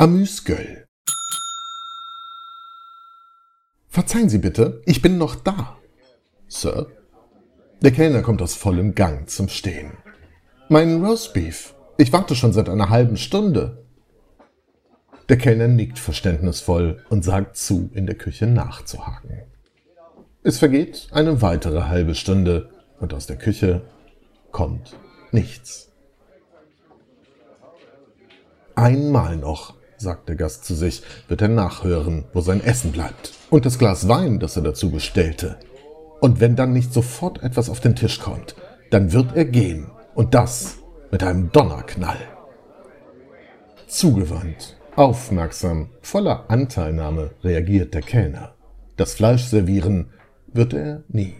Amüsgöl. Verzeihen Sie bitte, ich bin noch da. Sir? Der Kellner kommt aus vollem Gang zum Stehen. Mein Roastbeef. Ich warte schon seit einer halben Stunde. Der Kellner nickt verständnisvoll und sagt zu, in der Küche nachzuhaken. Es vergeht eine weitere halbe Stunde und aus der Küche kommt nichts. Einmal noch, sagt der Gast zu sich, wird er nachhören, wo sein Essen bleibt und das Glas Wein, das er dazu bestellte. Und wenn dann nicht sofort etwas auf den Tisch kommt, dann wird er gehen und das mit einem Donnerknall. Zugewandt, aufmerksam, voller Anteilnahme reagiert der Kellner. Das Fleisch servieren wird er nie.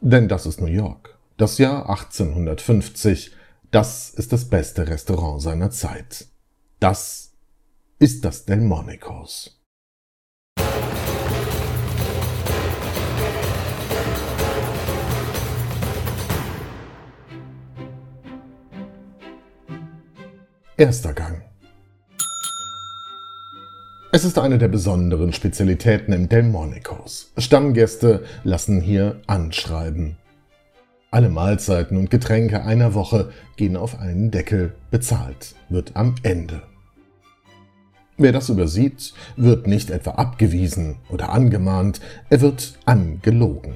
Denn das ist New York. Das Jahr 1850. Das ist das beste Restaurant seiner Zeit. Das ist das Delmonicos. Erster Gang. Es ist eine der besonderen Spezialitäten im Delmonicos. Stammgäste lassen hier anschreiben. Alle Mahlzeiten und Getränke einer Woche gehen auf einen Deckel, bezahlt wird am Ende. Wer das übersieht, wird nicht etwa abgewiesen oder angemahnt, er wird angelogen.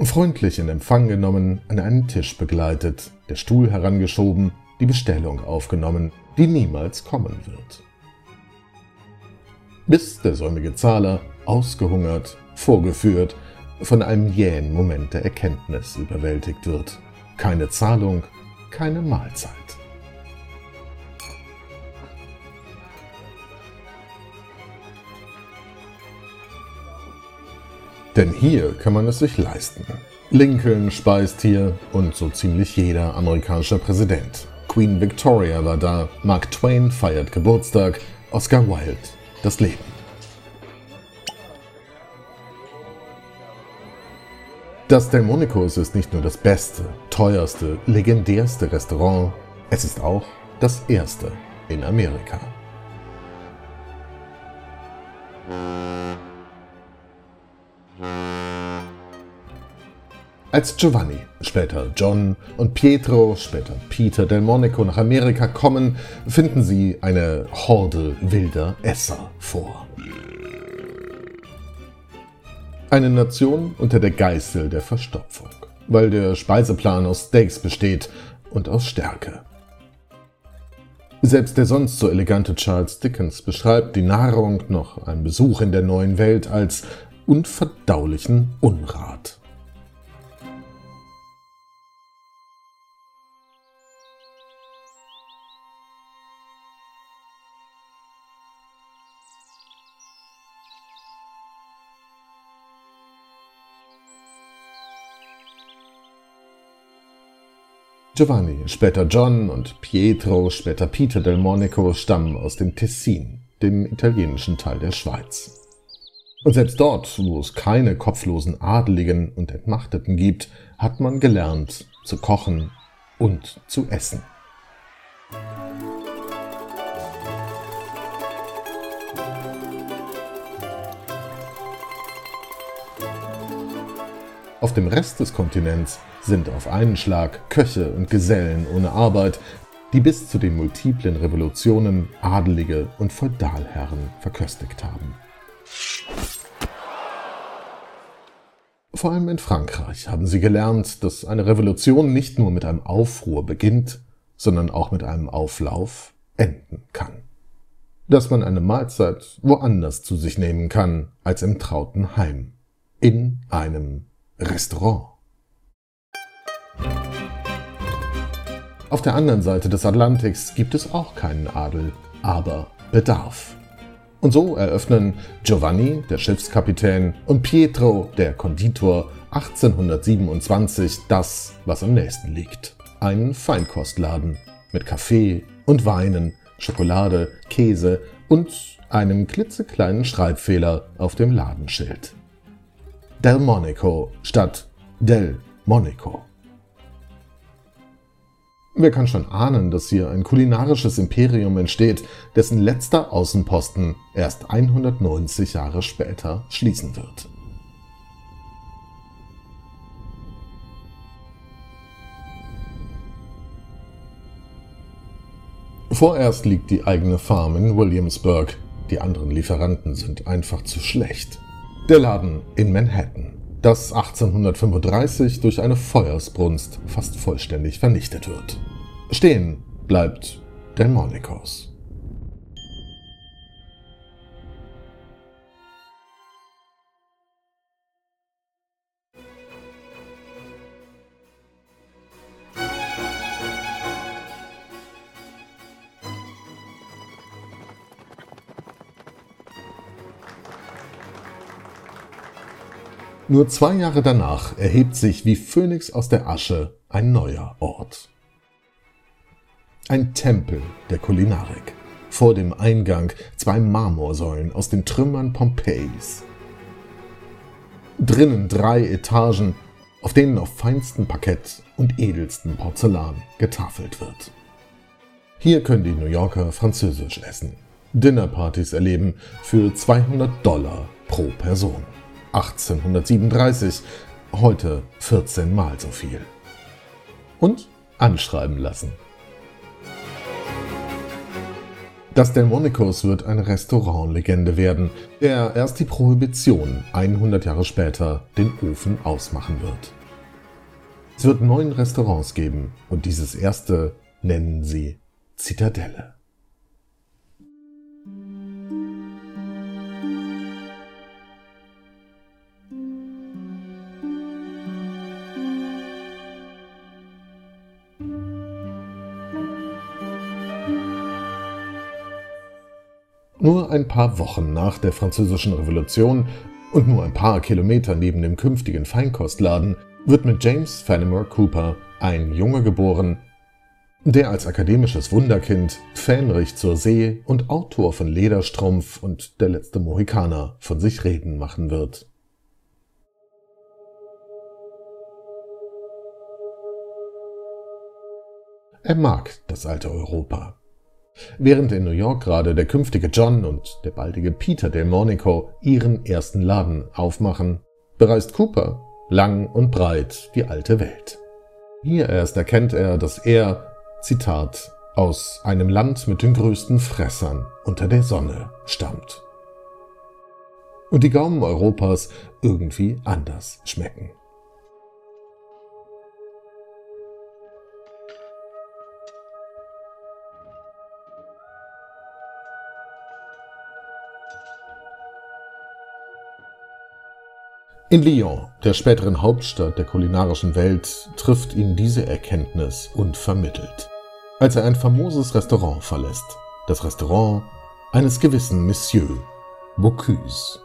Freundlich in Empfang genommen, an einen Tisch begleitet, der Stuhl herangeschoben, die Bestellung aufgenommen, die niemals kommen wird. Bis der säumige Zahler, ausgehungert, vorgeführt, von einem jähen Moment der Erkenntnis überwältigt wird. Keine Zahlung, keine Mahlzeit. Denn hier kann man es sich leisten. Lincoln speist hier und so ziemlich jeder amerikanische Präsident. Queen Victoria war da, Mark Twain feiert Geburtstag, Oscar Wilde das Leben. Das Delmonicos ist nicht nur das beste, teuerste, legendärste Restaurant, es ist auch das erste in Amerika. Als Giovanni, später John und Pietro, später Peter del Monaco nach Amerika kommen, finden sie eine Horde wilder Esser vor. Eine Nation unter der Geißel der Verstopfung, weil der Speiseplan aus Steaks besteht und aus Stärke. Selbst der sonst so elegante Charles Dickens beschreibt die Nahrung noch einen Besuch in der neuen Welt als unverdaulichen Unrat. Giovanni, später John und Pietro, später Peter del Monaco stammen aus dem Tessin, dem italienischen Teil der Schweiz. Und selbst dort, wo es keine kopflosen Adeligen und Entmachteten gibt, hat man gelernt zu kochen und zu essen. Auf dem Rest des Kontinents sind auf einen Schlag Köche und Gesellen ohne Arbeit, die bis zu den multiplen Revolutionen Adelige und Feudalherren verköstigt haben. Vor allem in Frankreich haben sie gelernt, dass eine Revolution nicht nur mit einem Aufruhr beginnt, sondern auch mit einem Auflauf enden kann. Dass man eine Mahlzeit woanders zu sich nehmen kann als im trauten Heim, in einem Restaurant. Auf der anderen Seite des Atlantiks gibt es auch keinen Adel, aber Bedarf. Und so eröffnen Giovanni, der Schiffskapitän, und Pietro, der Konditor, 1827 das, was am nächsten liegt. Einen Feinkostladen mit Kaffee und Weinen, Schokolade, Käse und einem klitzekleinen Schreibfehler auf dem Ladenschild. Del Monaco statt Del Monaco. Wer kann schon ahnen, dass hier ein kulinarisches Imperium entsteht, dessen letzter Außenposten erst 190 Jahre später schließen wird? Vorerst liegt die eigene Farm in Williamsburg, die anderen Lieferanten sind einfach zu schlecht. Der Laden in Manhattan, das 1835 durch eine Feuersbrunst fast vollständig vernichtet wird. Stehen bleibt Delmonicos. Nur zwei Jahre danach erhebt sich wie Phönix aus der Asche ein neuer Ort. Ein Tempel der Kulinarik. Vor dem Eingang zwei Marmorsäulen aus den Trümmern Pompeis. Drinnen drei Etagen, auf denen auf feinstem Parkett und edelsten Porzellan getafelt wird. Hier können die New Yorker französisch essen, Dinnerpartys erleben für 200 Dollar pro Person. 1837, heute 14 mal so viel. Und anschreiben lassen. Das Delmonicos wird eine Restaurantlegende werden, der erst die Prohibition 100 Jahre später den Ofen ausmachen wird. Es wird neun Restaurants geben und dieses erste nennen sie Zitadelle. Nur ein paar Wochen nach der Französischen Revolution und nur ein paar Kilometer neben dem künftigen Feinkostladen wird mit James Fenimore Cooper ein Junge geboren, der als akademisches Wunderkind Fähnrich zur See und Autor von Lederstrumpf und Der letzte Mohikaner von sich reden machen wird. Er mag das alte Europa. Während in New York gerade der künftige John und der baldige Peter Delmonico ihren ersten Laden aufmachen, bereist Cooper lang und breit die alte Welt. Hier erst erkennt er, dass er, Zitat, aus einem Land mit den größten Fressern unter der Sonne stammt. Und die Gaumen Europas irgendwie anders schmecken. In Lyon, der späteren Hauptstadt der kulinarischen Welt, trifft ihn diese Erkenntnis unvermittelt, als er ein famoses Restaurant verlässt. Das Restaurant eines gewissen Monsieur Bocuse.